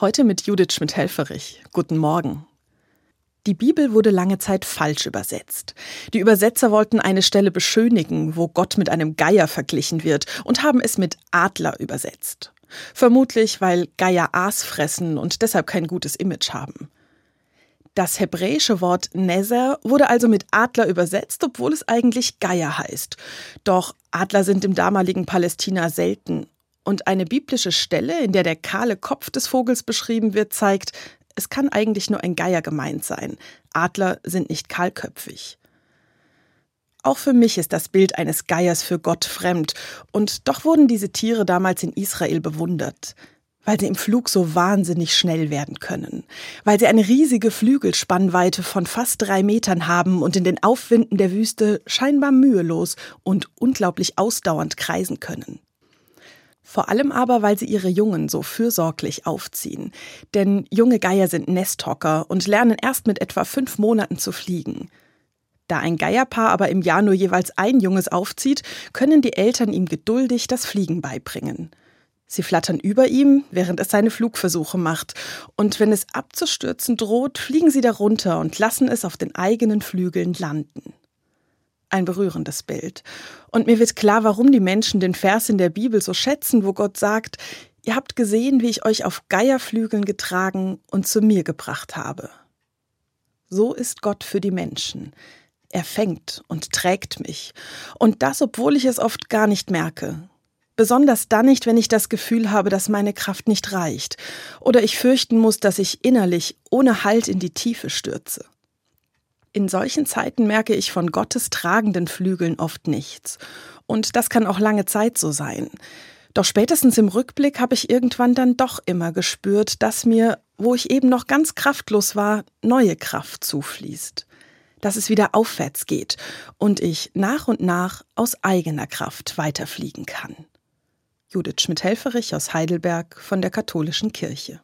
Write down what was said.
Heute mit Judith Schmidt-Helferich. Guten Morgen. Die Bibel wurde lange Zeit falsch übersetzt. Die Übersetzer wollten eine Stelle beschönigen, wo Gott mit einem Geier verglichen wird, und haben es mit Adler übersetzt. Vermutlich, weil Geier Aas fressen und deshalb kein gutes Image haben. Das hebräische Wort Nezer wurde also mit Adler übersetzt, obwohl es eigentlich Geier heißt. Doch Adler sind im damaligen Palästina selten und eine biblische Stelle, in der der kahle Kopf des Vogels beschrieben wird, zeigt, es kann eigentlich nur ein Geier gemeint sein. Adler sind nicht kahlköpfig. Auch für mich ist das Bild eines Geiers für Gott fremd, und doch wurden diese Tiere damals in Israel bewundert, weil sie im Flug so wahnsinnig schnell werden können, weil sie eine riesige Flügelspannweite von fast drei Metern haben und in den Aufwinden der Wüste scheinbar mühelos und unglaublich ausdauernd kreisen können. Vor allem aber, weil sie ihre Jungen so fürsorglich aufziehen. Denn junge Geier sind Nesthocker und lernen erst mit etwa fünf Monaten zu fliegen. Da ein Geierpaar aber im Jahr nur jeweils ein Junges aufzieht, können die Eltern ihm geduldig das Fliegen beibringen. Sie flattern über ihm, während es seine Flugversuche macht, und wenn es abzustürzen droht, fliegen sie darunter und lassen es auf den eigenen Flügeln landen ein berührendes Bild. Und mir wird klar, warum die Menschen den Vers in der Bibel so schätzen, wo Gott sagt, ihr habt gesehen, wie ich euch auf Geierflügeln getragen und zu mir gebracht habe. So ist Gott für die Menschen. Er fängt und trägt mich. Und das, obwohl ich es oft gar nicht merke. Besonders dann nicht, wenn ich das Gefühl habe, dass meine Kraft nicht reicht oder ich fürchten muss, dass ich innerlich ohne Halt in die Tiefe stürze. In solchen Zeiten merke ich von Gottes tragenden Flügeln oft nichts. Und das kann auch lange Zeit so sein. Doch spätestens im Rückblick habe ich irgendwann dann doch immer gespürt, dass mir, wo ich eben noch ganz kraftlos war, neue Kraft zufließt. Dass es wieder aufwärts geht und ich nach und nach aus eigener Kraft weiterfliegen kann. Judith Schmidt-Helferich aus Heidelberg von der Katholischen Kirche.